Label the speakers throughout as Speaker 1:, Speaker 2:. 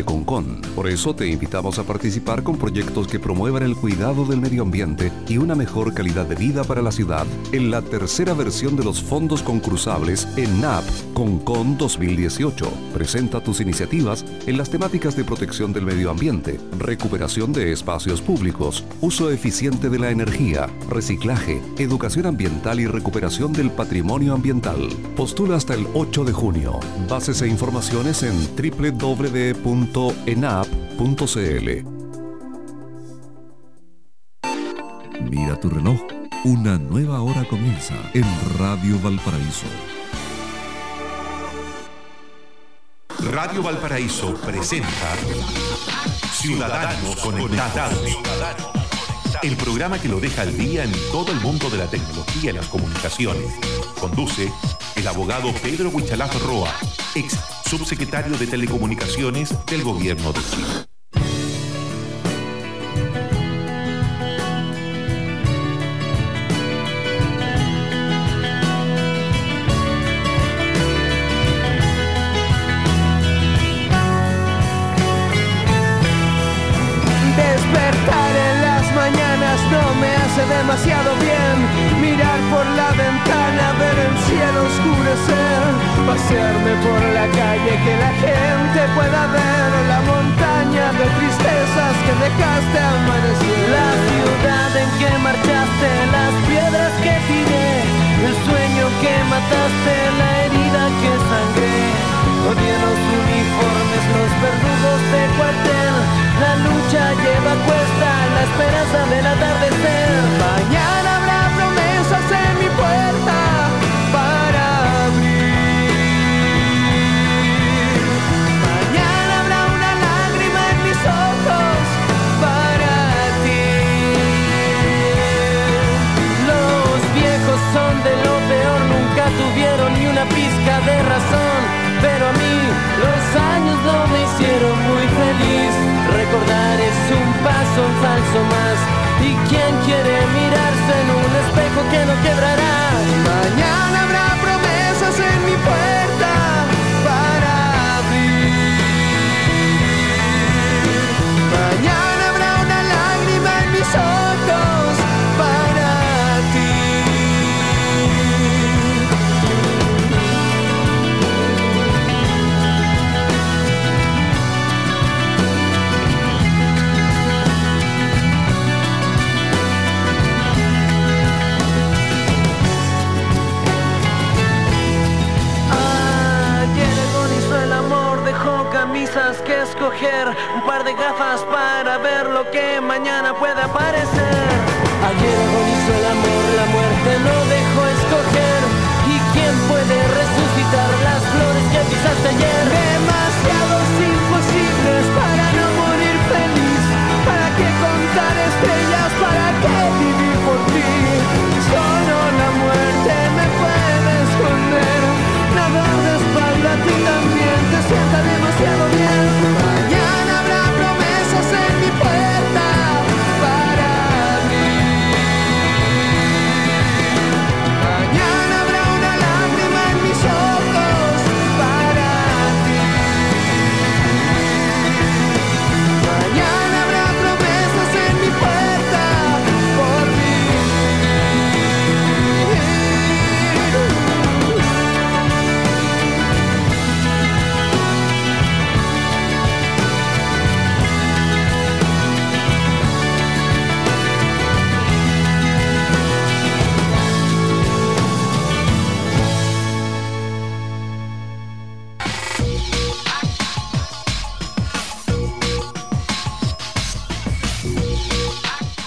Speaker 1: de Concon. Por eso te invitamos a participar con proyectos que promuevan el cuidado del medio ambiente y una mejor calidad de vida para la ciudad en la tercera versión de los fondos concursables en NAP Concon 2018. Presenta tus iniciativas en las temáticas de protección del medio ambiente, recuperación de espacios públicos, uso eficiente de la energía, reciclaje, educación ambiental y recuperación del patrimonio ambiental. Postula hasta el 8 de junio. Bases e informaciones en www.enap.cl.
Speaker 2: Mira tu reloj. Una nueva hora comienza en Radio Valparaíso.
Speaker 3: Radio Valparaíso presenta Ciudadanos Conectados. El programa que lo deja al día en todo el mundo de la tecnología y las comunicaciones. Conduce el abogado Pedro Huichalaf Roa, ex subsecretario de Telecomunicaciones del Gobierno de Chile.
Speaker 4: Despertar en las mañanas no me hace demasiado bien. Mirar por la ventana, ver el cielo oscurecer. Pasearme por la calle, que la gente pueda ver la montaña de tristezas que dejaste amanecer. La ciudad en que marchaste, las piedras que tiré, el sueño que mataste, que no quebrará? Mañana un par de gafas para ver lo que mañana puede aparecer. Ayer agonizó el amor, la muerte no dejó escoger. ¿Y quién puede resucitar las flores que pisaste ayer? Demasiados imposibles para no morir feliz. ¿Para qué contar estrellas?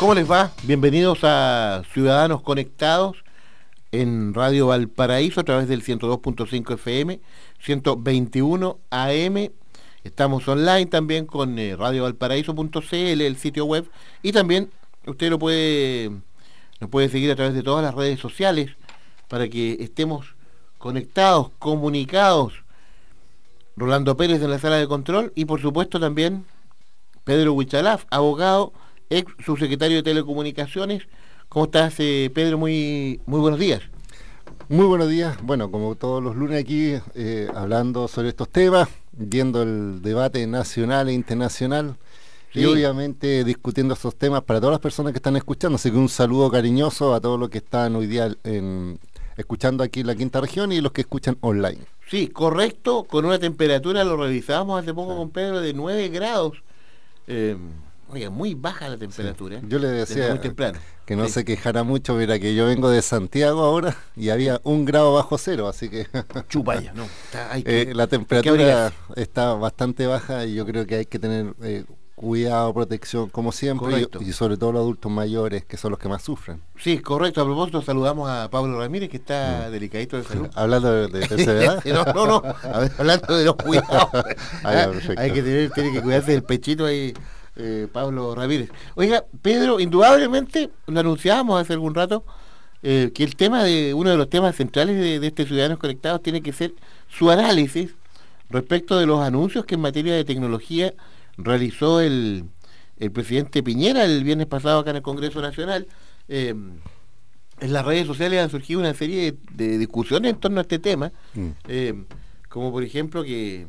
Speaker 5: ¿Cómo les va? Bienvenidos a Ciudadanos Conectados en Radio Valparaíso a través del 102.5 FM, 121 AM. Estamos online también con eh, radiovalparaíso.cl, el sitio web, y también usted lo puede, nos puede seguir a través de todas las redes sociales para que estemos conectados, comunicados. Rolando Pérez en la sala de control y por supuesto también Pedro Huichalaf, abogado, ex subsecretario de Telecomunicaciones. ¿Cómo estás, eh, Pedro? Muy, muy buenos días.
Speaker 6: Muy buenos días. Bueno, como todos los lunes aquí, eh, hablando sobre estos temas, viendo el debate nacional e internacional y obviamente discutiendo estos temas para todas las personas que están escuchando. Así que un saludo cariñoso a todos los que están hoy día escuchando aquí en la quinta región y los que escuchan online.
Speaker 5: Sí, correcto, con una temperatura, lo revisábamos hace poco con Pedro, de 9 grados. Eh, muy baja la temperatura.
Speaker 6: Yo le decía que no se quejara mucho, mira que yo vengo de Santiago ahora y había un grado bajo cero, así que...
Speaker 5: Chupaya, no.
Speaker 6: Eh, la temperatura está bastante baja y yo creo que hay que tener... Eh, cuidado, protección, como siempre, y, sobre todo los adultos mayores, que son los que más sufren.
Speaker 5: Sí, correcto. A propósito, saludamos a Pablo Ramírez, que está mm. delicadito de salud.
Speaker 6: hablando de, tercera
Speaker 5: edad. no, no, no. hablando de los cuidados. Hay que tener, tiene que cuidarse del pechito ahí, eh, Pablo Ramírez. Oiga, Pedro, indudablemente, lo anunciábamos hace algún rato, eh, que el tema de, uno de los temas centrales de, de este Ciudadanos Conectados tiene que ser su análisis respecto de los anuncios que en materia de tecnología realizó el, el presidente Piñera el viernes pasado acá en el Congreso Nacional. Eh, en las redes sociales han surgido una serie de, discusiones en torno a este tema, mm. eh, como por ejemplo que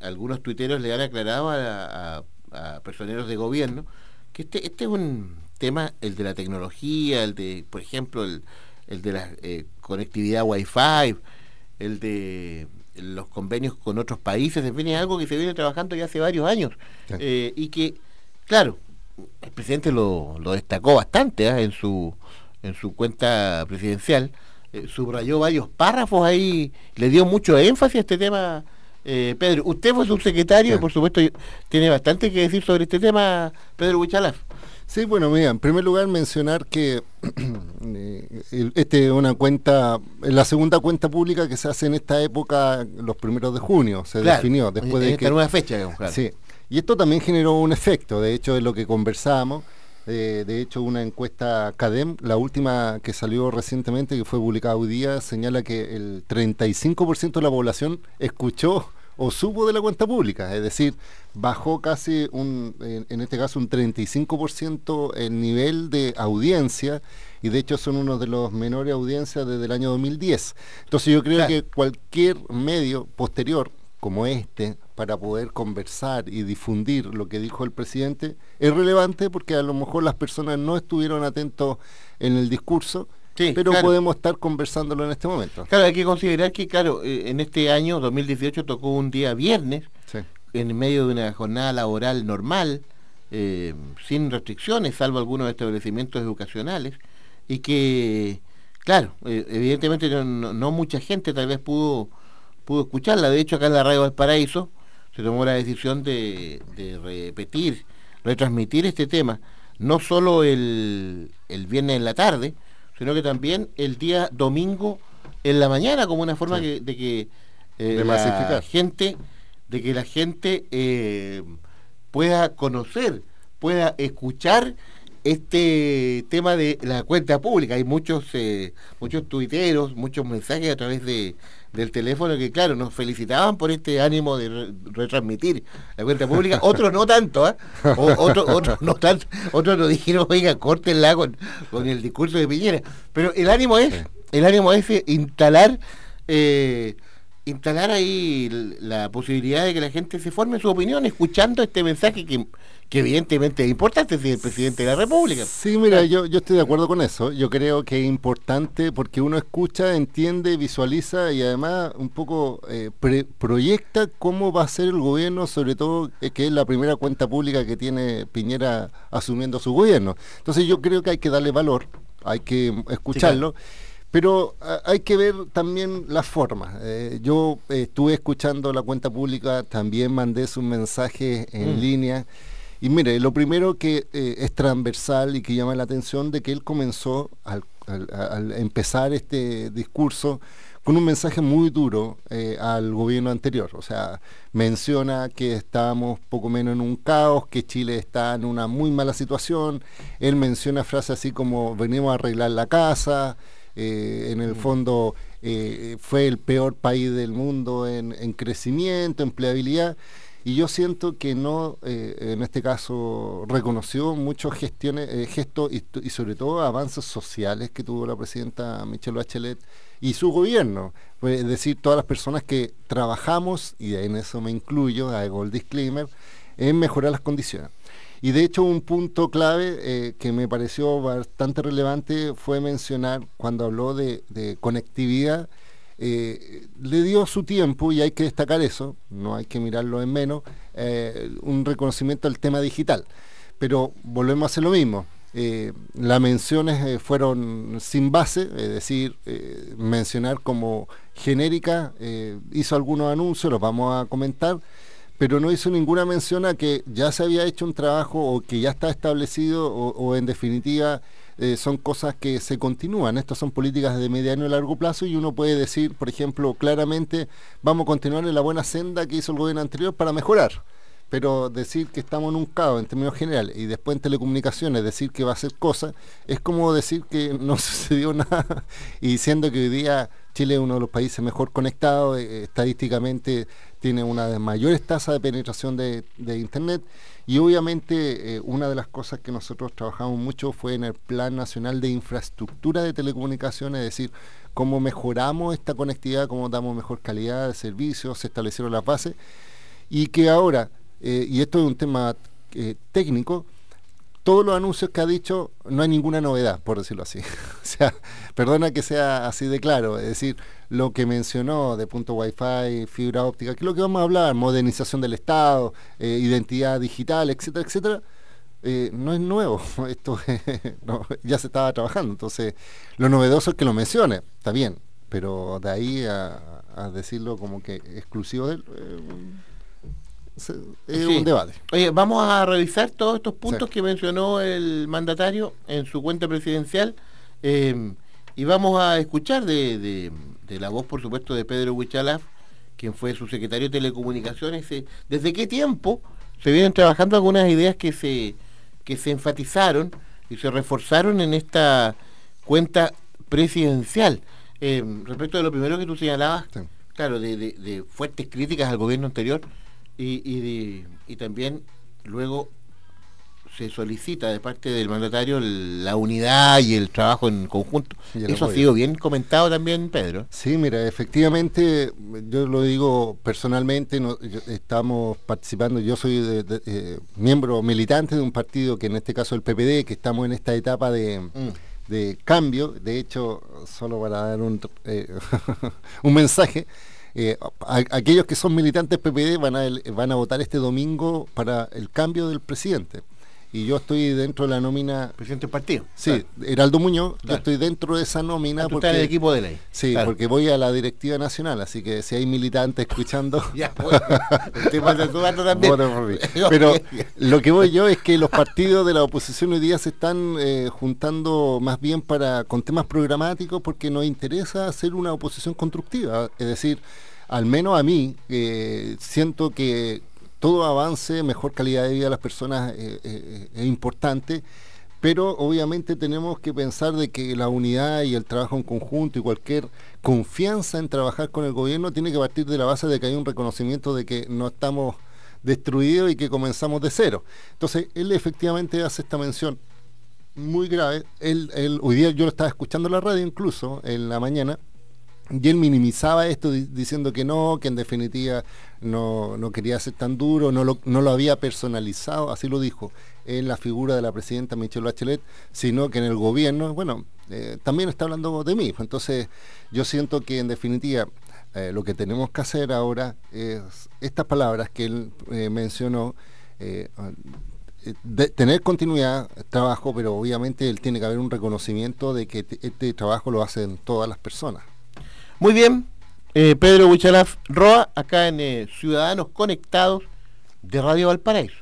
Speaker 5: algunos tuiteros le han aclarado a, personeros de gobierno que este, este es un tema, el de la tecnología, el de, por ejemplo, el, el de la eh, conectividad Wi-Fi, el de los convenios con otros países, en fin, es algo que se viene trabajando ya hace varios años eh, y que, claro, el presidente lo, destacó bastante ¿ah? en su en su cuenta presidencial, eh, subrayó varios párrafos ahí, le dio mucho énfasis a este tema. Eh, Pedro, usted fue subsecretario y por supuesto tiene bastante que decir sobre este tema, Pedro Huichalaf.
Speaker 6: Sí, bueno, mira, en primer lugar mencionar que eh, este es una cuenta, la segunda cuenta pública que se hace en esta época, los primeros de junio, se definió después de que
Speaker 5: una fecha, digamos,
Speaker 6: Sí, y esto también generó un efecto, de hecho es lo que conversábamos. Eh, de hecho, una encuesta CADEM, la última que salió recientemente, que fue publicada hoy día, señala que el 35% de la población escuchó o subo de la cuenta pública, es decir, bajó casi un, en, este caso un 35% el nivel de audiencia y de hecho son uno de los menores audiencias desde el año 2010. Entonces yo creo que cualquier medio posterior como este para poder conversar y difundir lo que dijo el presidente es relevante porque a lo mejor las personas no estuvieron atentos en el discurso pero podemos estar conversándolo en este momento.
Speaker 5: Claro, hay que considerar que, claro, eh, en este año 2018 tocó un día viernes, en medio de una jornada laboral normal, eh, sin restricciones, salvo algunos establecimientos educacionales, y que, claro, eh, evidentemente no, mucha gente tal vez pudo, pudo escucharla. De hecho, acá en la radio Valparaíso se tomó la decisión de, de repetir, retransmitir este tema, no solo el, el viernes en la tarde, sino que también el día domingo en la mañana como una forma de que
Speaker 6: eh, la
Speaker 5: gente de que la gente eh, pueda conocer pueda escuchar este tema de la cuenta pública. Hay muchos eh, muchos tuiteros muchos mensajes a través de del teléfono que, claro, nos felicitaban por este ánimo de retransmitir la cuenta pública. Otros no tanto, ¿eh? otros no tanto. Otros nos dijeron, oiga, córtenla con, con el discurso de Piñera. Pero el ánimo es, el ánimo es instalar... Eh, instalar ahí la posibilidad de que la gente se forme su opinión escuchando este mensaje que que evidentemente es importante si el presidente de la República.
Speaker 6: Sí, mira, yo, yo estoy de acuerdo con eso. Yo creo que es importante porque uno escucha, entiende, visualiza y además un poco eh, proyecta cómo va a ser el gobierno, sobre todo eh, que es la primera cuenta pública que tiene Piñera asumiendo su gobierno. Entonces yo creo que hay que darle valor, hay que escucharlo. Pero ah, hay que ver también las formas. Eh, yo estuve escuchando la cuenta pública, también mandé su mensaje en mm. línea y mire, lo primero que eh, es transversal y que llama la atención de que él comenzó al, empezar este discurso con un mensaje muy duro eh, al gobierno anterior. O sea, menciona que estábamos poco menos en un caos, que Chile está en una muy mala situación. Él menciona frases así como venimos a arreglar la casa. Eh, en el mm. fondo fue el peor país del mundo en, en crecimiento, empleabilidad y yo siento que no, eh, en este caso, reconoció muchos gestiones, eh, gestos y, sobre todo avances sociales que tuvo la presidenta Michelle Bachelet y su gobierno, es decir, todas las personas que trabajamos, y en eso me incluyo, hago el disclaimer, en mejorar las condiciones. Y de hecho un punto clave eh, que me pareció bastante relevante fue mencionar cuando habló de, conectividad, eh, le dio su tiempo, y hay que destacar eso, no hay que mirarlo en menos, eh, un reconocimiento al tema digital. Pero volvemos a hacer lo mismo. las menciones fueron sin base, es decir, mencionar como genérica, hizo algunos anuncios, los vamos a comentar, pero no hizo ninguna mención a que ya se había hecho un trabajo o que ya está establecido o, en definitiva eh, son cosas que se continúan. Estas son políticas de mediano y largo plazo y uno puede decir, por ejemplo, claramente vamos a continuar en la buena senda que hizo el gobierno anterior para mejorar. Pero decir que estamos en un caos en términos generales y después en telecomunicaciones decir que va a ser cosa, es como decir que no sucedió nada y siendo que hoy día Chile es uno de los países mejor conectados, eh, estadísticamente tiene una de mayores tasas de penetración de, Internet y obviamente eh, una de las cosas que nosotros trabajamos mucho fue en el Plan Nacional de Infraestructura de Telecomunicaciones, es decir, cómo mejoramos esta conectividad, cómo damos mejor calidad de servicios, se establecieron las bases. Y que ahora, eh, y esto es un tema eh, técnico, todos los anuncios que ha dicho no hay ninguna novedad, por decirlo así. o sea, perdona que sea así de claro, es decir, lo que mencionó de punto Wi-Fi, fibra óptica, que es lo que vamos a hablar, modernización del Estado, eh, identidad digital, etcétera, etcétera, eh, no es nuevo, esto ya se estaba trabajando, entonces lo novedoso es que lo mencione, está bien, pero de ahí a, decirlo como que exclusivo de él... Eh, es un debate.
Speaker 5: Oye, vamos a revisar todos estos puntos que mencionó el mandatario en su cuenta presidencial eh, y vamos a escuchar de, la voz, por supuesto, de Pedro Huichalaf, quien fue su secretario de Telecomunicaciones. Eh, ¿Desde qué tiempo se vienen trabajando algunas ideas que se, que se enfatizaron y se reforzaron en esta cuenta presidencial? Eh, respecto de lo primero que tú señalabas, claro, de fuertes críticas al gobierno anterior, y, y, también luego se solicita de parte del mandatario la unidad y el trabajo en conjunto. Eso ha sido bien comentado también, Pedro.
Speaker 6: Sí, mira, efectivamente, yo lo digo personalmente, estamos participando, yo soy eh, miembro militante de un partido que en este caso el PPD, que estamos en esta etapa de... Mm. cambio, de hecho, solo para dar un, eh, un mensaje, eh, aquellos que son militantes PPD van a, van a votar este domingo para el cambio del presidente. Y yo estoy dentro de la nómina.
Speaker 5: Presidente del partido.
Speaker 6: Sí, Heraldo Muñoz, yo estoy dentro de esa nómina.
Speaker 5: Ah, porque, el equipo de ley.
Speaker 6: Sí, porque voy a la directiva nacional, así que si hay militantes escuchando. ya, Pero lo que voy yo es que los partidos de la oposición hoy día se están eh, juntando más bien para con temas programáticos porque nos interesa hacer una oposición constructiva. Es decir, al menos a mí, eh, siento que todo avance, mejor calidad de vida de las personas eh, eh, es importante, pero obviamente tenemos que pensar de que la unidad y el trabajo en conjunto y cualquier confianza en trabajar con el gobierno tiene que partir de la base de que hay un reconocimiento de que no estamos destruidos y que comenzamos de cero. Entonces, él efectivamente hace esta mención muy grave. Él, hoy día yo lo estaba escuchando en la radio incluso en la mañana y él minimizaba esto diciendo que no, que en definitiva no, quería ser tan duro, no lo, no lo había personalizado, así lo dijo, en la figura de la presidenta Michelle Bachelet, sino que en el gobierno, bueno, eh, también está hablando de mí. Entonces, yo siento que en definitiva eh, lo que tenemos que hacer ahora es estas palabras que él eh, mencionó, tener continuidad, trabajo, pero obviamente él tiene que haber un reconocimiento de que este trabajo lo hacen todas las personas.
Speaker 5: Muy bien, eh, Pedro Huichalaf Roa, acá en eh, Ciudadanos Conectados de Radio Valparaíso.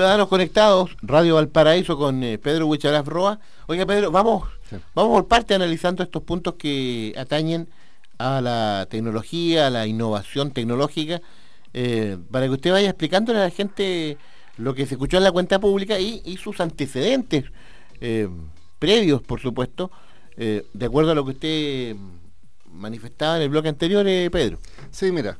Speaker 5: Ciudadanos Conectados, Radio Valparaíso con eh, Pedro Huichalaf Roa. Oiga, Pedro, vamos, vamos por parte analizando estos puntos que atañen a la tecnología, a la innovación tecnológica, eh, para que usted vaya explicándole a la gente lo que se escuchó en la cuenta pública y, sus antecedentes eh, previos, por supuesto, de acuerdo a lo que usted manifestaba en el bloque anterior, Pedro.
Speaker 6: Sí, mira,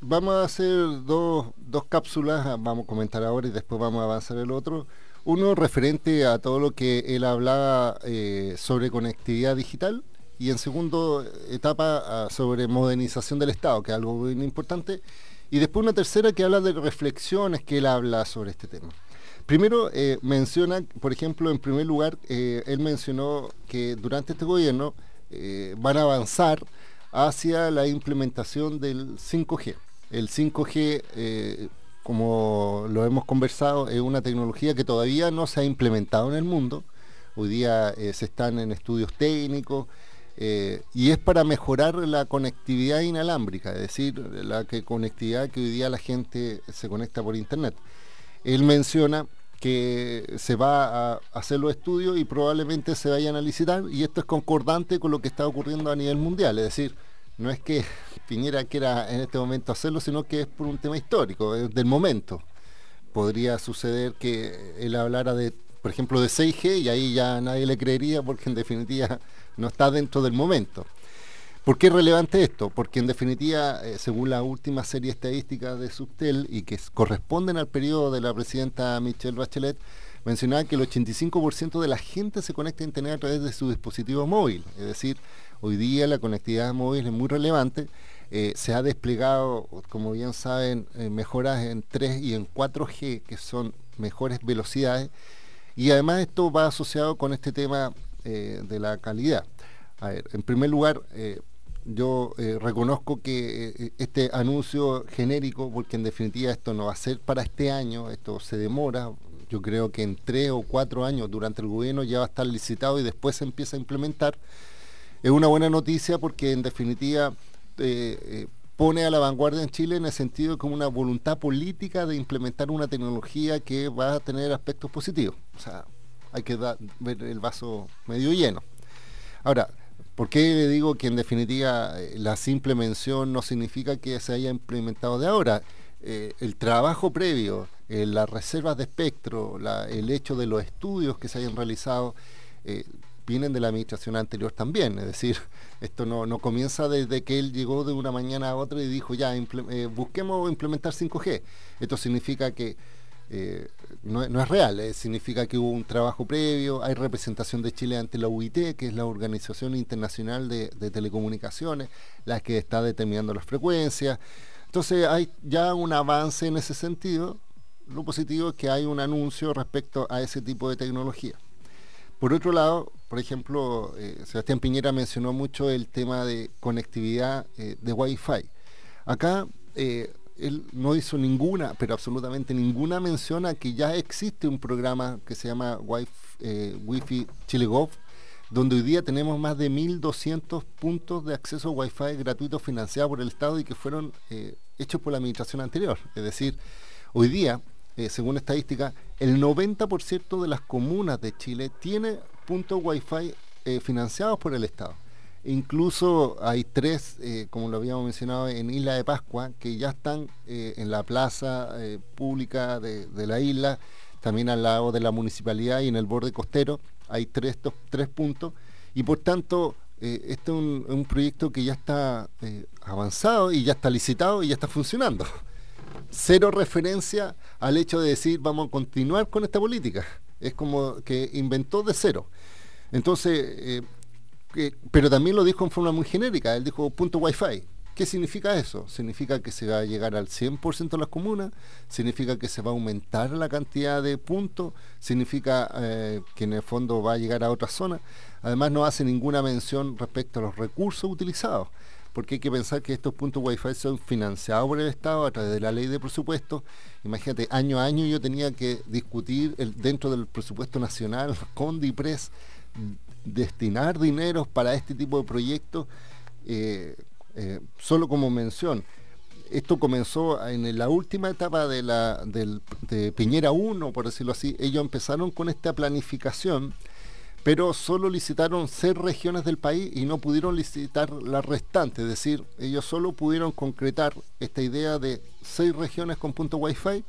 Speaker 6: vamos a hacer dos, dos cápsulas, ah, vamos a comentar ahora y después vamos a avanzar el otro. Uno referente a todo lo que él hablaba eh, sobre conectividad digital y en segundo etapa ah, sobre modernización del Estado, que es algo muy importante. Y después una tercera que habla de reflexiones que él habla sobre este tema. Primero eh, menciona, por ejemplo, en primer lugar, eh, él mencionó que durante este gobierno van a avanzar hacia la implementación del 5G. El 5G, eh, como lo hemos conversado, es una tecnología que todavía no se ha implementado en el mundo. Hoy día eh, se están en estudios técnicos eh, y es para mejorar la conectividad inalámbrica, es decir, la conectividad que hoy día la gente se conecta por Internet. Él menciona que se va a hacer los estudios y probablemente se vayan a licitar y esto es concordante con lo que está ocurriendo a nivel mundial, es decir, no es que Piñera quiera en este momento hacerlo, sino que es por un tema histórico, del momento. Podría suceder que él hablara de, por ejemplo, de 6G y ahí ya nadie le creería porque en definitiva no está dentro del momento. ¿Por qué es relevante esto? Porque en definitiva, eh, según la última serie estadística de Subtel y que corresponden al periodo de la presidenta Michelle Bachelet, mencionaba que el 85% de la gente se conecta a Internet a través de su dispositivo móvil. Es decir, hoy día la conectividad móvil es muy relevante. Eh, se ha desplegado, como bien saben, eh, mejoras en 3 y en 4G, que son mejores velocidades. Y además esto va asociado con este tema de la calidad. A ver, en primer lugar, yo eh, reconozco que eh, este anuncio genérico, porque en definitiva esto no va a ser para este año, esto se demora, yo creo que en tres o cuatro años durante el gobierno ya va a estar licitado y después se empieza a implementar, es una buena noticia porque en definitiva eh, pone a la vanguardia en Chile en el sentido como una voluntad política de implementar una tecnología que va a tener aspectos positivos. O sea, hay que ver el vaso medio lleno. Ahora, ¿Por qué le digo que en definitiva eh, la simple mención no significa que se haya implementado de ahora? Eh, el trabajo previo, eh, las reservas de espectro, el hecho de los estudios que se hayan realizado, vienen de la administración anterior también. Es decir, esto no, no, comienza desde que él llegó de una mañana a otra y dijo, ya, busquemos implementar 5G. Esto significa que eh, no, es real, eh, significa que hubo un trabajo previo, hay representación de Chile ante la UIT, que es la Organización Internacional de, Telecomunicaciones, la que está determinando las frecuencias. Entonces hay ya un avance en ese sentido. Lo positivo es que hay un anuncio respecto a ese tipo de tecnología. Por otro lado, por ejemplo, eh, Sebastián Piñera mencionó mucho el tema de conectividad de Wi-Fi. Acá él no hizo ninguna, pero absolutamente ninguna mención a que ya existe un programa que se llama Wi-Fi, eh, Wi-Fi Chile Gov, donde hoy día tenemos más de 1.200 puntos de acceso Wi-Fi gratuitos financiados por el Estado y que fueron eh, hechos por la administración anterior. Es decir, hoy día, eh, según estadística, el 90% de las comunas de Chile tiene puntos Wi-Fi financiados por el Estado. Incluso hay tres, eh, como lo habíamos mencionado, en Isla de Pascua, que ya están eh, en la plaza eh, pública de, la isla, también al lado de la municipalidad y en el borde costero. Hay tres, tres puntos y por tanto este es un, proyecto que ya está avanzado y ya está licitado y ya está funcionando. Cero referencia al hecho de decir vamos a continuar con esta política. Es como que inventó de cero. Entonces, pero también lo dijo en forma muy genérica, él dijo punto wifi. ¿Qué significa eso? Significa que se va a llegar al 100% de las comunas, significa que se va a aumentar la cantidad de puntos, significa eh, que en el fondo va a llegar a otras zonas. Además no hace ninguna mención respecto a los recursos utilizados, porque hay que pensar que estos puntos Wi-Fi son financiados por el Estado a través de la ley de presupuesto. Imagínate, año a año yo tenía que discutir dentro del presupuesto nacional con DIPRES destinar dineros para este tipo de proyectos, eh, eh, solo como mención. Esto comenzó en la última etapa de, la, de Piñera 1, por decirlo así. Ellos empezaron con esta planificación pero solo licitaron seis regiones del país y no pudieron licitar las restantes, es decir, ellos solo pudieron concretar esta idea de seis regiones con punto Wi-Fi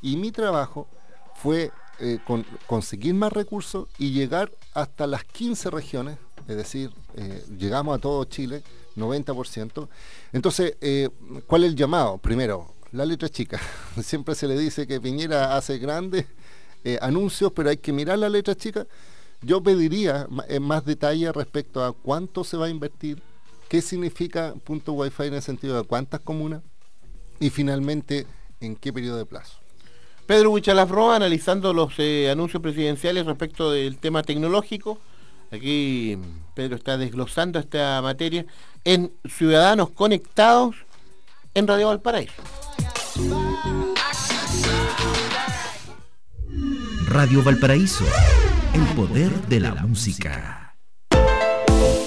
Speaker 6: y mi trabajo fue eh, conseguir más recursos y llegar hasta las 15 regiones, es decir, eh, llegamos a todo Chile, 90%. Entonces, eh, ¿cuál es el llamado? Primero, la letra chica. Siempre se le dice que Piñera hace grandes anuncios, pero hay que mirar la letra chica yo pediría más detalle respecto a cuánto se va a invertir, qué significa punto Wi-Fi en el sentido de cuántas comunas y finalmente en qué periodo de plazo.
Speaker 5: Pedro Huichalafroa analizando los eh, anuncios presidenciales respecto del tema tecnológico. Aquí Pedro está desglosando esta materia en Ciudadanos Conectados en Radio Valparaíso.
Speaker 7: Radio Valparaíso el poder de la música.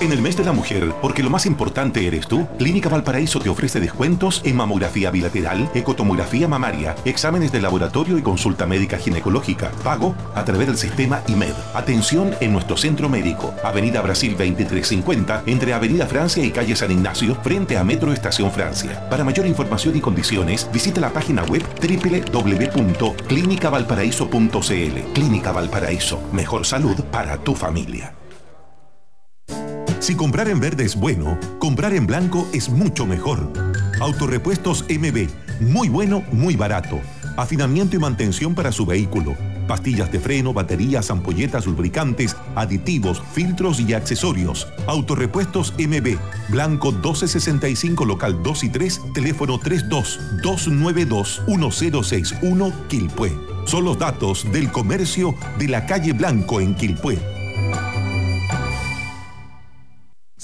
Speaker 3: En el mes de la mujer, porque lo más importante eres tú, Clínica Valparaíso te ofrece descuentos en mamografía bilateral, ecotomografía mamaria, exámenes de laboratorio y consulta médica ginecológica. Pago a través del sistema IMED. Atención en nuestro centro médico, Avenida Brasil 2350, entre Avenida Francia y calle San Ignacio, frente a Metro Estación Francia. Para mayor información y condiciones, visita la página web www.clinicavalparaíso.cl. Clínica Valparaíso, mejor salud para tu familia. Si comprar en verde es bueno, comprar en blanco es mucho mejor. Autorepuestos MB, muy bueno, muy barato. Afinamiento y mantención para su vehículo. Pastillas de freno, baterías, ampolletas, lubricantes, aditivos, filtros y accesorios. Autorepuestos MB, Blanco 1265, local 2 y 3, teléfono 32 292 1061, Quilpué. Son los datos del comercio de la calle Blanco en Quilpué.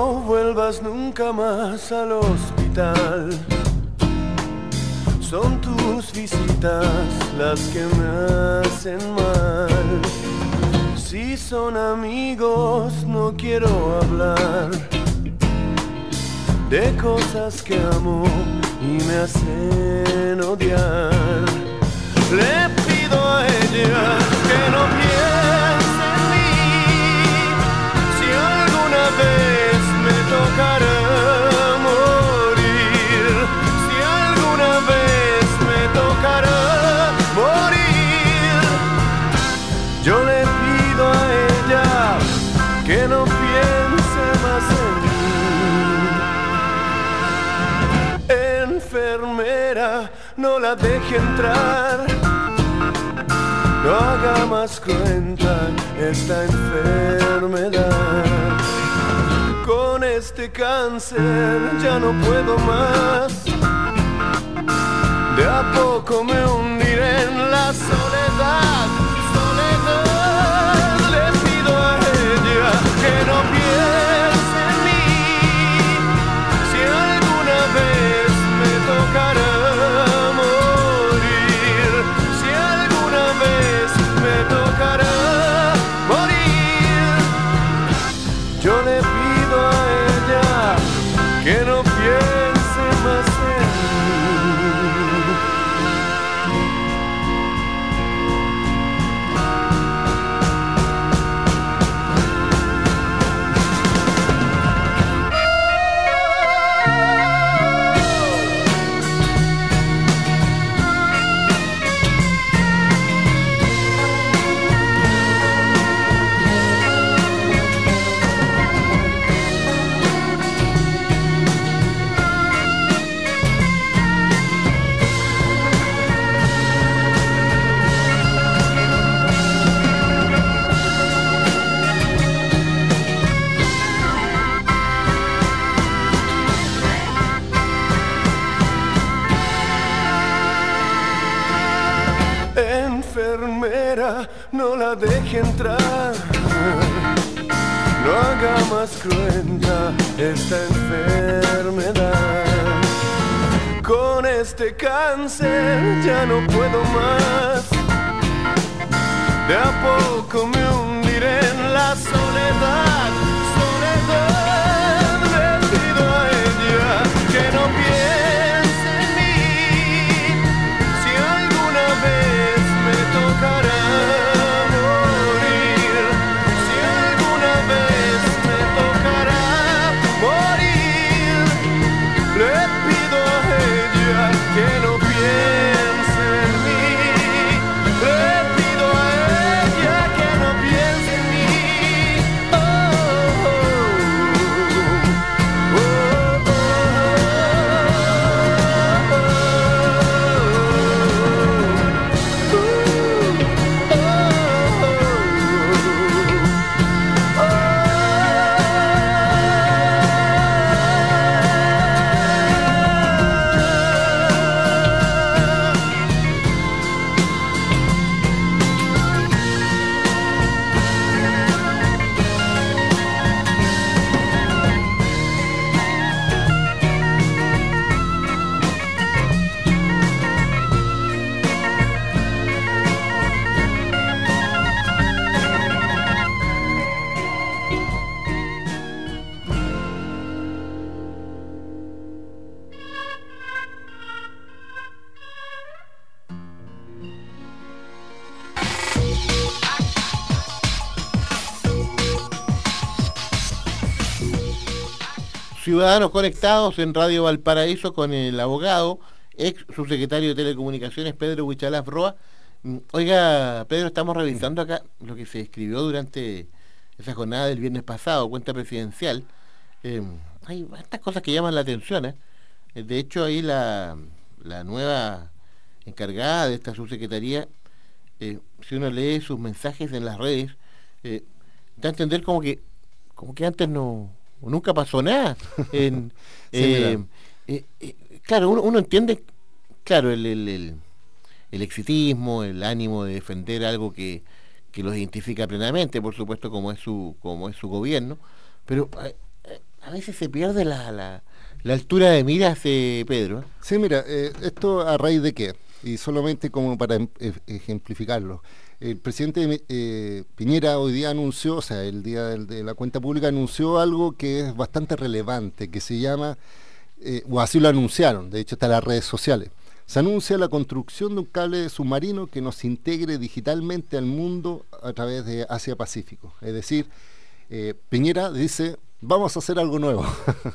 Speaker 4: No vuelvas nunca más al hospital. Son tus visitas las que me hacen mal. Si son amigos no quiero hablar de cosas que amo y me hacen odiar. Le pido a ella que no deje entrar. no haga más cuenta esta enfermedad. Con este cáncer ya no puedo más. De a poco me hundiré en la soledad, soledad. Le pido a ella que no no la deje entrar. No haga más cruenta esta enfermedad. Con este cáncer ya no puedo más. De a poco me hundiré en la soledad. Soledad,
Speaker 5: Ciudadanos conectados en Radio Valparaíso con el abogado, ex subsecretario de Telecomunicaciones, Pedro Huichalaf Roa. Mm, Oiga, Pedro, estamos revisando acá lo que se escribió durante esa jornada del viernes pasado, cuenta presidencial. Eh, hay estas cosas que llaman la atención. ¿eh? Eh, De hecho, ahí la, nueva encargada de esta subsecretaría, eh, si uno lee sus mensajes en las redes, da a entender como que, como que antes no nunca pasó nada. En,
Speaker 6: Sí,
Speaker 5: eh, eh, eh, claro, uno, uno entiende, claro, el, el, el- el exitismo, el ánimo de defender algo que, que los identifica plenamente, por supuesto, como es su, como es su gobierno, pero a veces se pierde la, la, la altura de miras, eh, Pedro.
Speaker 6: Sí, mira, eh, esto a raíz de qué, y solamente como para em- e- ejemplificarlo. El presidente eh, Piñera hoy día anunció, o sea, el día de la cuenta pública anunció algo que es bastante relevante, que se llama, eh, o así lo anunciaron, de hecho está en las redes sociales. Se anuncia la construcción de un cable submarino que nos integre digitalmente al mundo a través de Asia-Pacífico. Es decir, eh, Piñera dice, vamos a hacer algo nuevo.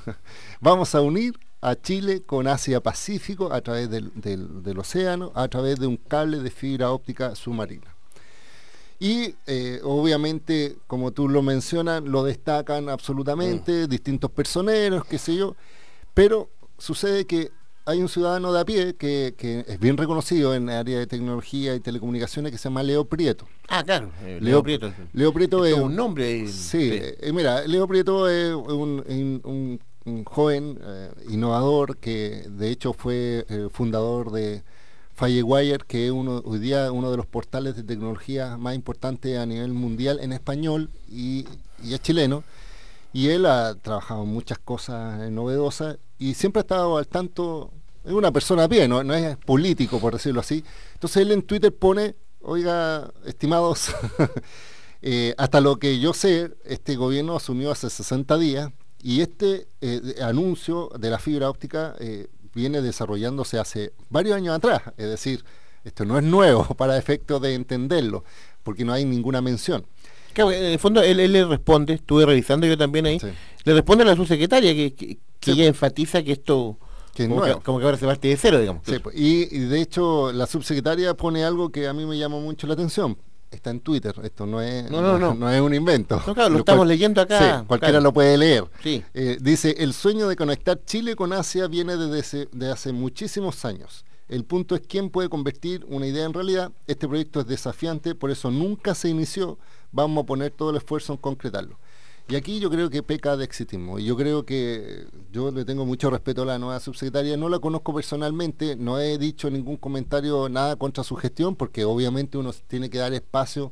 Speaker 6: vamos a unir a Chile con Asia-Pacífico a través del océano, a través de un cable de fibra óptica submarina. Y eh, obviamente, como tú lo mencionas, lo destacan absolutamente distintos personeros, qué sé yo, pero sucede que hay un ciudadano de a pie que, que es bien reconocido en el área de tecnología y telecomunicaciones que se llama Leo Prieto.
Speaker 5: Ah, claro. eh,
Speaker 6: Leo-
Speaker 5: Leo Prieto.
Speaker 6: Leo Prieto
Speaker 5: Es
Speaker 6: es
Speaker 5: un nombre.
Speaker 6: Sí, eh, mira, Leo Prieto es un, un- joven eh, innovador que de hecho fue fundador de Firewire, que es uno, hoy día uno de los portales de tecnología más importantes a nivel mundial en español y, y es chileno. Y él ha trabajado muchas cosas novedosas y siempre ha estado al tanto, es una persona bien, no, no es político por decirlo así. Entonces él en Twitter pone, oiga, estimados, eh, hasta lo que yo sé, este gobierno asumió hace 60 días y este eh, anuncio de la fibra óptica eh, viene desarrollándose hace varios años atrás. Es decir, esto no es nuevo para efectos de entenderlo, porque no hay ninguna mención.
Speaker 5: Claro, en el fondo él, él le responde, estuve revisando yo también ahí,
Speaker 6: Sí.
Speaker 5: le responde a la subsecretaria que, que, que
Speaker 6: Sí.
Speaker 5: ella enfatiza que esto
Speaker 6: Que
Speaker 5: como, que, como que ahora se parte de cero, digamos.
Speaker 6: Sí, pues, y, y de hecho la subsecretaria pone algo que a mí me llamó mucho la atención. Está en Twitter, esto no es,
Speaker 5: No, no, no.
Speaker 6: es un invento.
Speaker 5: No, claro, lo estamos leyendo acá,
Speaker 6: Sí, cualquiera
Speaker 5: claro.
Speaker 6: lo puede leer.
Speaker 5: Sí.
Speaker 6: Eh, dice, el sueño de conectar Chile con Asia viene desde de hace muchísimos años. El punto es quién puede convertir una idea en realidad. Este proyecto es desafiante, por eso nunca se inició. Vamos a poner todo el esfuerzo en concretarlo. Y aquí yo creo que peca de exitismo. Y yo creo que yo le tengo mucho respeto a la nueva subsecretaria. No la conozco personalmente, no he dicho ningún comentario, nada contra su gestión, porque obviamente uno tiene que dar espacio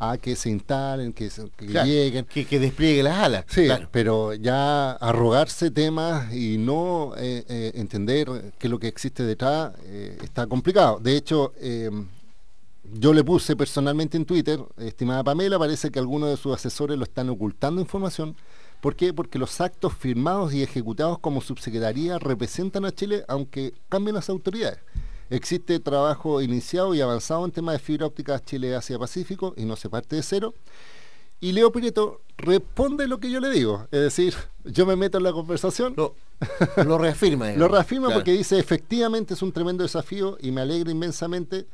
Speaker 6: a que se instalen, que, se- que
Speaker 5: Claro,
Speaker 6: lleguen.
Speaker 5: que, que despliegue las alas.
Speaker 6: Sí,
Speaker 5: claro.
Speaker 6: pero ya arrogarse temas y no eh, eh, entender que lo que existe detrás eh, está complicado. De hecho, eh, yo le puse personalmente en Twitter, estimada Pamela, parece que algunos de sus asesores lo están ocultando información. ¿Por qué? Porque los actos firmados y ejecutados como subsecretaría representan a Chile aunque cambien las autoridades. Existe trabajo iniciado y avanzado en temas de fibra óptica Chile-Asia-Pacífico y no se parte de cero. Y Leo Prieto responde lo que yo le digo. Es decir, yo me meto en la conversación,
Speaker 5: Lo, lo reafirma.
Speaker 6: lo reafirma
Speaker 5: Claro.
Speaker 6: porque dice, efectivamente es un tremendo desafío y me alegra inmensamente,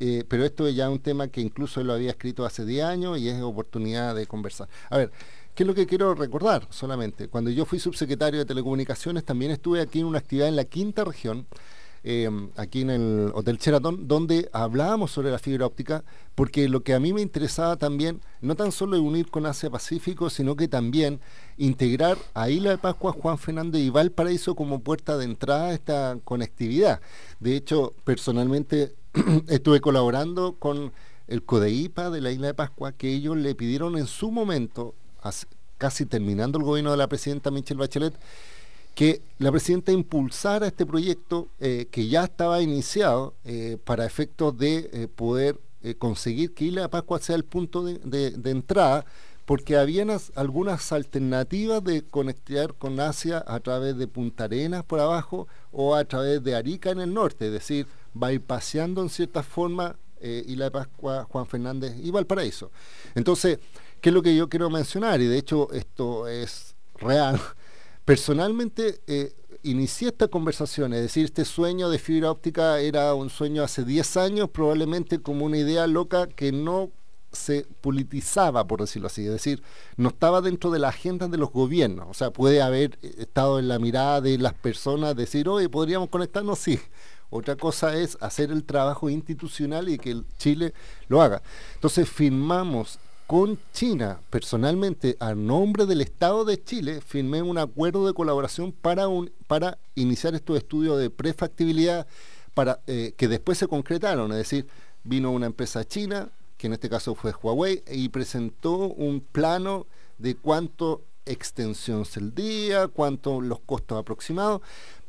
Speaker 6: eh, pero esto es ya un tema que incluso lo había escrito hace 10 años y es oportunidad de conversar. A ver, ¿qué es lo que quiero recordar solamente? Cuando yo fui subsecretario de Telecomunicaciones, también estuve aquí en una actividad en la quinta región, eh, aquí en el Hotel Sheraton, donde hablábamos sobre la fibra óptica, porque lo que a mí me interesaba también, no tan solo unir con Asia Pacífico, sino que también integrar a Isla de Pascua, Juan Fernández y Valparaíso como puerta de entrada a esta conectividad. De hecho, personalmente estuve colaborando con el CODEIPA de la Isla de Pascua, que ellos le pidieron en su momento, casi terminando el gobierno de la presidenta Michelle Bachelet, que la presidenta impulsara este proyecto eh, que ya estaba iniciado eh, para efectos de eh, poder conseguir que Isla de Pascua sea el punto de, entrada, porque habían as- algunas alternativas de conectar con Asia a través de Punta Arenas por abajo o a través de Arica en el norte, es decir, bypaseando en cierta forma Isla de Pascua, Juan Fernández y Valparaíso. Entonces, ¿qué es lo que yo quiero mencionar? Y de hecho esto es real. Personalmente eh, inicié esta conversación, es decir, este sueño de fibra óptica era un sueño hace 10 años, probablemente como una idea loca que no se politizaba, por decirlo así, es decir, no estaba dentro de la agenda de los gobiernos, o sea, puede haber eh, estado en la mirada de las personas, decir, oye, podríamos conectarnos, sí. Otra cosa es hacer el trabajo institucional y que Chile lo haga. Entonces firmamos con China, personalmente, a nombre del Estado de Chile, firmé un acuerdo de colaboración para, un, para iniciar estos estudios de prefactibilidad para, eh, que después se concretaron. Es decir, vino una empresa china, que en este caso fue Huawei, y presentó un plano de cuánto extensión día, cuánto los costos aproximados,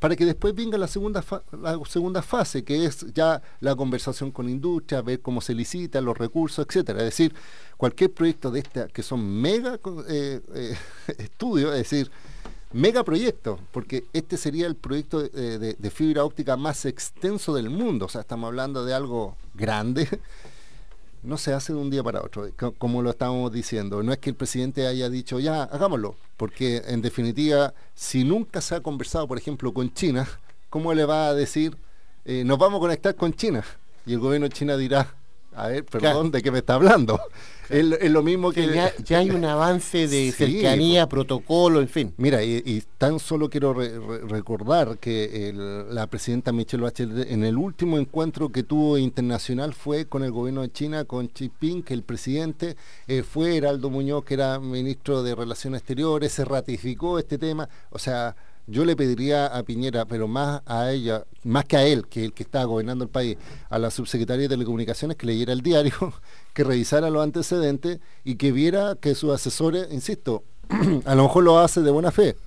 Speaker 6: para que después venga la segunda, fa- la segunda fase, que es ya la conversación con industria, ver cómo se licita, los recursos, etcétera. Es decir, cualquier proyecto de este que son mega eh, eh, estudios, es decir, megaproyecto, porque este sería el proyecto de, de- de fibra óptica más extenso del mundo, o sea, estamos hablando de algo grande, no se hace de un día para otro, co- como lo estábamos diciendo. No es que el presidente haya dicho, ya, hagámoslo, porque en definitiva, si nunca se ha conversado, por ejemplo, con China, ¿cómo le va a decir, eh, nos vamos a conectar con China? Y el gobierno de China dirá, a ver, perdón, ¿de qué me está hablando? Es, es lo mismo que...
Speaker 5: Que ya, ya hay un avance de
Speaker 6: Sí,
Speaker 5: cercanía, protocolo, en fin.
Speaker 6: Mira, y, y tan solo quiero re- re- recordar que el- la presidenta Michelle Bachelet en el último encuentro que tuvo internacional fue con el gobierno de China, con Xi Jinping, que el presidente eh, fue Heraldo Muñoz, que era ministro de Relaciones Exteriores, se ratificó este tema. O sea, yo le pediría a Piñera, pero más a ella, más que a él, que el que está gobernando el país, a la subsecretaria de Telecomunicaciones que leyera el diario, que revisara los antecedentes y que viera que sus asesores, insisto, a lo mejor lo hace de buena fe.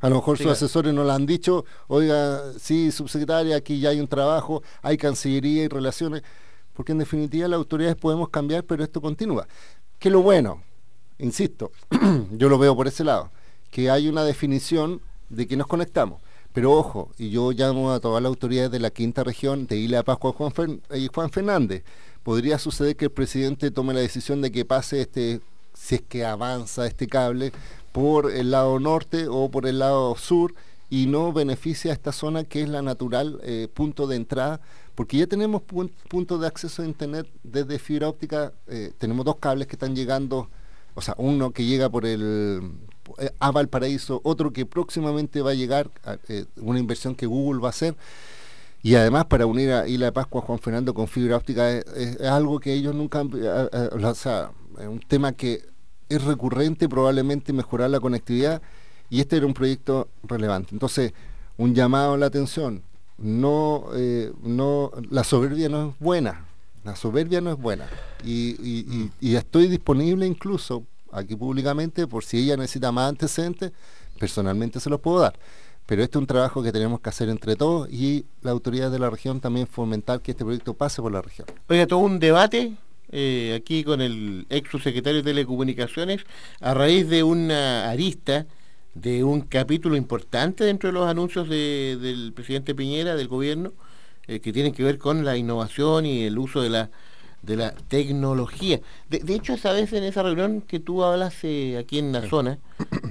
Speaker 6: A lo mejor
Speaker 5: Sí,
Speaker 6: sus asesores no le han dicho, oiga, sí, subsecretaria, aquí ya hay un trabajo, hay cancillería y relaciones, porque en definitiva las autoridades podemos cambiar, pero esto continúa. Que lo bueno, insisto, yo lo veo por ese lado, que hay una definición de que nos conectamos. Pero ojo, y yo llamo a todas las autoridades de la quinta región, de Isla de Pascua Juan y Juan Fernández. Podría suceder que el presidente tome la decisión de que pase este, si es que avanza este cable, por el lado norte o por el lado sur y no beneficia a esta zona que es la natural eh, punto de entrada, porque ya tenemos pun- puntos de acceso a internet desde fibra óptica, eh, tenemos dos cables que están llegando, o sea, uno que llega por el eh, a Valparaíso, otro que próximamente va a llegar, eh, una inversión que Google va a hacer. Y además para unir a Isla de Pascua Juan Fernando con fibra óptica es, es- algo que ellos nunca han... eh, eh, o sea, es un tema que es recurrente, probablemente mejorar la conectividad, y este era un proyecto relevante. Entonces, un llamado a la atención, no, eh, no, la soberbia no es buena, la soberbia no es buena. Y estoy disponible incluso aquí públicamente por si ella necesita más antecedentes, personalmente se los puedo dar. Pero este es un trabajo que tenemos que hacer entre todos y la autoridad de la región también fomentar que este proyecto pase por la región.
Speaker 5: Oiga, todo un debate eh, aquí con el ex subsecretario de Telecomunicaciones a raíz de una arista de un capítulo importante dentro de los anuncios de- del presidente Piñera, del gobierno, eh, que tienen que ver con la innovación y el uso de la de la tecnología. De, de hecho, esa vez en esa reunión que tú hablas eh, aquí en la zona,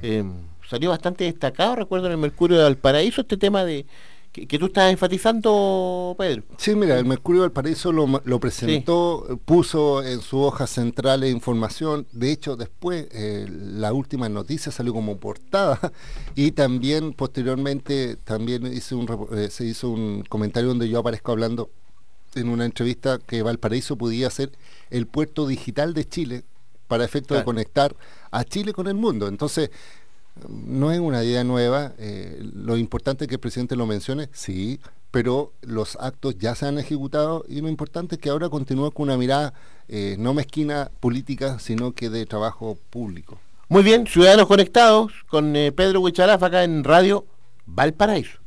Speaker 5: eh, salió bastante destacado, recuerdo en el Mercurio de Valparaíso, este tema de que, que tú estás enfatizando, Pedro.
Speaker 6: Sí, mira, el Mercurio del Paraíso lo, lo presentó, puso en su hoja central información, de hecho después eh, la última noticia salió como portada y también posteriormente también hice un, eh, se hizo un comentario donde yo aparezco hablando en una entrevista que Valparaíso podía ser el puerto digital de Chile para efecto de conectar a Chile con el mundo. Entonces, no es una idea nueva, eh, lo importante es que el presidente lo mencione, sí, pero los actos ya se han ejecutado y lo importante es que ahora continúe con una mirada eh, no mezquina política, sino que de trabajo público.
Speaker 5: Muy bien, Ciudadanos Conectados con eh, Pedro Huichalaf acá en Radio Valparaíso.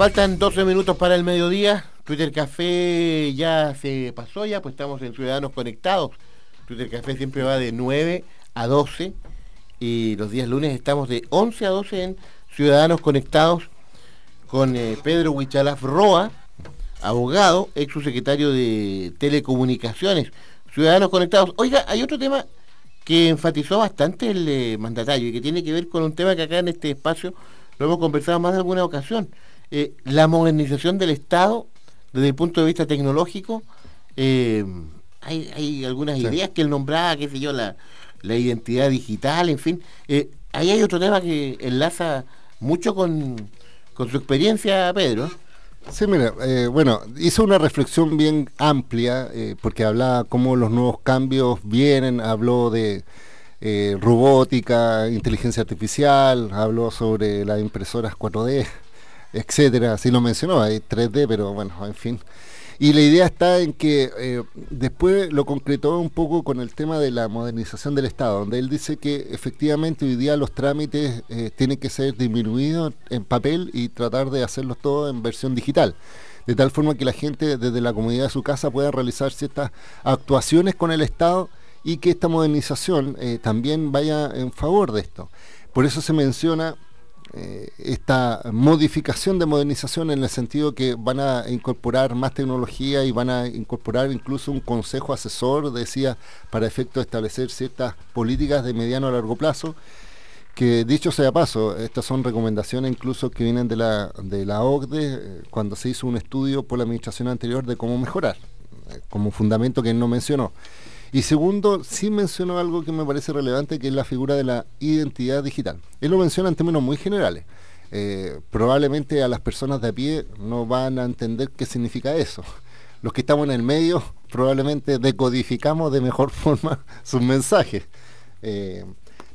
Speaker 5: Faltan 12 minutos para el mediodía. Twitter Café ya se pasó ya, pues estamos en Ciudadanos Conectados. Twitter Café siempre va de 9 a 12 y los días lunes estamos de 11 a 12 en Ciudadanos Conectados con eh, Pedro Huichalaf Roa, abogado, ex subsecretario de Telecomunicaciones. Ciudadanos Conectados. Oiga, hay otro tema que enfatizó bastante el eh, mandatario y que tiene que ver con un tema que acá en este espacio lo hemos conversado más de alguna ocasión. Eh, la modernización del Estado desde el punto de vista tecnológico. eh, hay, hay algunas
Speaker 6: Sí.
Speaker 5: ideas que él nombraba, qué sé yo, la, la identidad digital, en fin. Eh, ahí hay otro tema que enlaza mucho con, con su experiencia, Pedro.
Speaker 6: Sí, mira, eh, bueno, hizo una reflexión bien amplia eh, porque hablaba cómo los nuevos cambios vienen, habló de robótica, inteligencia artificial, habló sobre las impresoras 4D, etcétera, así lo mencionó, hay 3D, pero bueno, en fin. Y la idea está en que eh, después lo concretó un poco con el tema de la modernización del Estado, donde él dice que efectivamente hoy día los trámites eh, tienen que ser disminuidos en papel y tratar de hacerlos todo en versión digital. De tal forma que la gente desde la comunidad de su casa pueda realizar ciertas actuaciones con el Estado y que esta modernización eh, también vaya en favor de esto. Por eso se menciona eh, esta modificación de modernización en el sentido que van a incorporar más tecnología y van a incorporar incluso un consejo asesor, decía, para efecto de establecer ciertas políticas de mediano a largo plazo, que dicho sea paso, estas son recomendaciones incluso que vienen de la, de la OCDE eh, cuando se hizo un estudio por la administración anterior de cómo mejorar, eh, como fundamento que él no mencionó. Y segundo, sí mencionó algo que me parece relevante, que es la figura de la identidad digital. Él lo menciona en términos muy generales. Eh, probablemente a las personas de a pie no van a entender qué significa eso. Los que estamos en el medio probablemente decodificamos de mejor forma sus mensajes. Eh,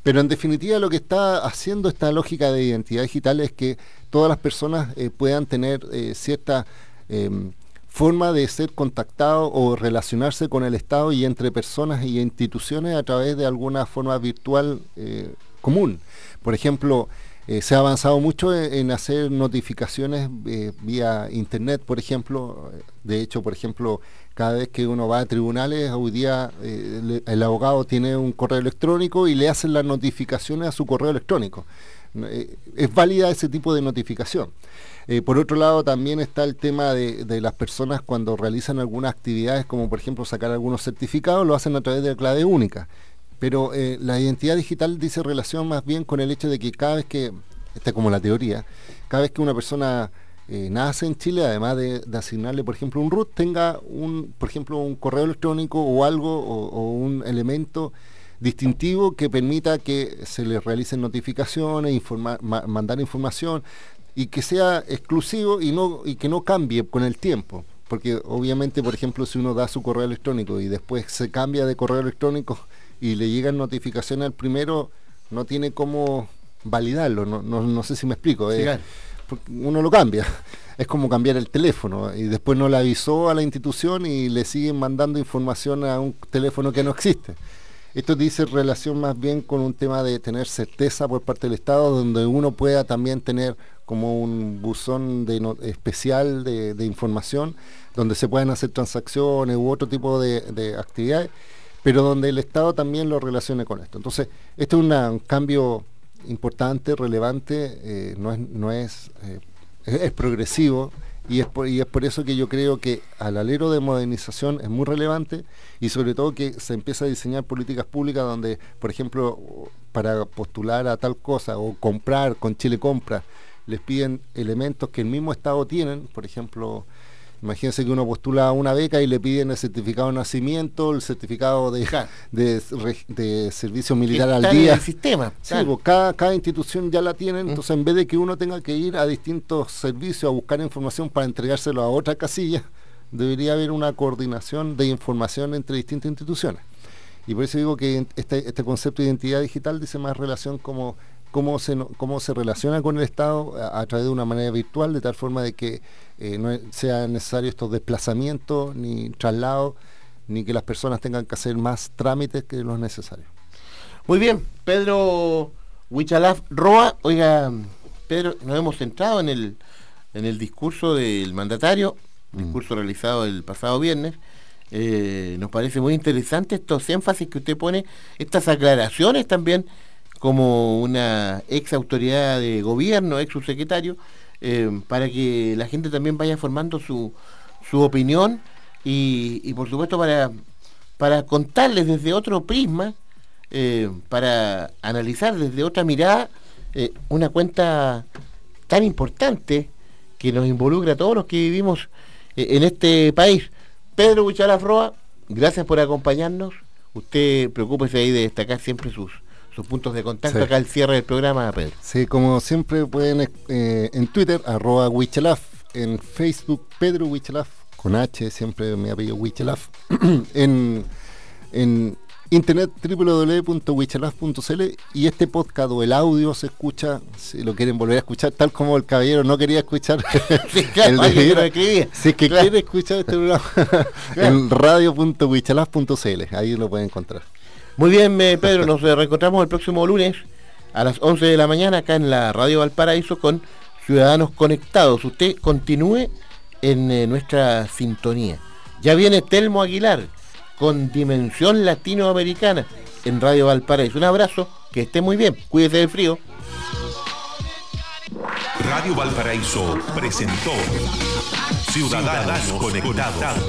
Speaker 6: pero en definitiva lo que está haciendo esta lógica de identidad digital es que todas las personas eh, puedan tener cierta em, forma de ser contactado o relacionarse con el Estado y entre personas y instituciones a través de alguna forma virtual eh, común. Por ejemplo, eh, se ha avanzado mucho en, hacer notificaciones eh, vía internet, por ejemplo. De hecho, por ejemplo, cada vez que uno va a tribunales, hoy día el abogado tiene un correo electrónico y le hacen las notificaciones a su correo electrónico. Eh, es válida ese tipo de notificación. Eh, por otro lado, también está el tema de, de las personas cuando realizan algunas actividades, como por ejemplo sacar algunos certificados, lo hacen a través de la clave única. Pero eh, la identidad digital dice relación más bien con el hecho de que cada vez que, esta es como la teoría, cada vez que una persona nace en Chile, además de, asignarle, por ejemplo, un root, tenga un, por ejemplo, un correo electrónico o algo, o un elemento distintivo que permita que se le realicen notificaciones, ma- mandar información y que sea exclusivo y no y que no cambie con el tiempo. Porque obviamente, por ejemplo, si uno da su correo electrónico y después se cambia de correo electrónico y le llegan notificaciones al primero, no tiene cómo validarlo. No, no, no sé si me explico.
Speaker 5: Sí,
Speaker 6: eh, uno lo cambia. Es como cambiar el teléfono y después no le avisó a la institución y le siguen mandando información a un teléfono que no existe. Esto dice relación más bien con un tema de tener certeza por parte del Estado, donde uno pueda también tener como un buzón especial de, información donde se pueden hacer transacciones u otro tipo de, de actividades, pero donde el Estado también lo relacione con esto. Entonces, este es un cambio importante, relevante, eh, no es, no es, eh, es progresivo y es, por, y es por eso que yo creo que al alero de modernización es muy relevante y sobre todo que se empieza a diseñar políticas públicas donde, por ejemplo, para postular a tal cosa o comprar con Chile Compra, les piden elementos que el mismo Estado tienen, por ejemplo, imagínense que uno postula a una beca y le piden el certificado de nacimiento, el certificado de, de, servicio militar al
Speaker 5: Están en
Speaker 6: día.
Speaker 5: el sistema,
Speaker 6: Sí,
Speaker 5: claro.
Speaker 6: pues, cada, cada institución ya la tienen, entonces en vez de que uno tenga que ir a distintos servicios a buscar información para entregárselo a otra casilla, debería haber una coordinación de información entre distintas instituciones. Y por eso digo que este, este concepto de identidad digital dice más relación como cómo se, cómo se relaciona con el Estado a, a través de una manera virtual, de tal forma de que eh, no sea necesario estos desplazamientos, ni traslados, ni que las personas tengan que hacer más trámites que los necesarios.
Speaker 5: Muy bien, Pedro Huichalaf Roa. Oiga, Pedro, nos hemos centrado en el, en el discurso del mandatario, discurso realizado el pasado viernes. Eh, nos parece muy interesante estos énfasis que usted pone, estas aclaraciones también, como una ex autoridad de gobierno, ex subsecretario, eh, para que la gente también vaya formando su, su opinión y, y, por supuesto para, para contarles desde otro prisma, eh, para analizar desde otra mirada eh, una cuenta tan importante que nos involucra a todos los que vivimos en este país. Pedro Buchalaf Roa, gracias por acompañarnos. Usted preocúpese ahí de destacar siempre sus, sus puntos de contacto
Speaker 6: Sí.
Speaker 5: acá al cierre del programa, Pedro.
Speaker 6: Sí, como siempre pueden eh, en Twitter, arroba Wichelaf, en Facebook, Pedro Wichelaf, con H, siempre me apellido Wichelaf, en, en internet www.wichelaf.cl y este podcast o el audio se escucha, si lo quieren volver a escuchar, tal como el caballero no quería escuchar
Speaker 5: Sí, claro,
Speaker 6: el de
Speaker 5: que.
Speaker 6: Si es que
Speaker 5: Claro.
Speaker 6: quiere escuchar este programa en radio.wichelaf.cl, ahí lo pueden encontrar.
Speaker 5: Muy bien, eh, Pedro, nos reencontramos el próximo lunes a las 11 de la mañana acá en la Radio Valparaíso con Ciudadanos Conectados. Usted continúe en eh, nuestra sintonía. Ya viene Telmo Aguilar con Dimensión Latinoamericana en Radio Valparaíso. Un abrazo, que esté muy bien, cuídese del frío.
Speaker 3: Radio Valparaíso presentó Ciudadanos, Conectados,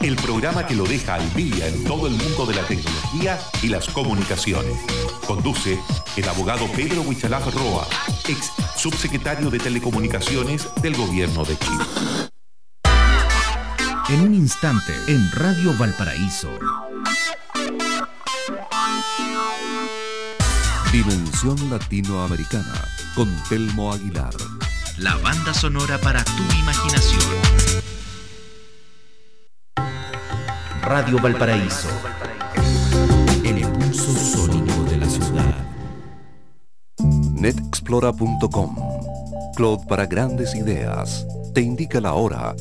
Speaker 3: el programa que lo deja al día en todo el mundo de la tecnología y las comunicaciones. Conduce el abogado Pedro Huichalaf Roa, ex subsecretario de Telecomunicaciones del Gobierno de Chile.
Speaker 8: En un instante, en Radio Valparaíso.
Speaker 1: Dimensión Latinoamericana con Telmo Aguilar.
Speaker 8: La banda sonora para tu imaginación. Radio Valparaíso. El impulso sónico de la ciudad.
Speaker 1: Netexplora.com. Cloud para grandes ideas. Te indica la hora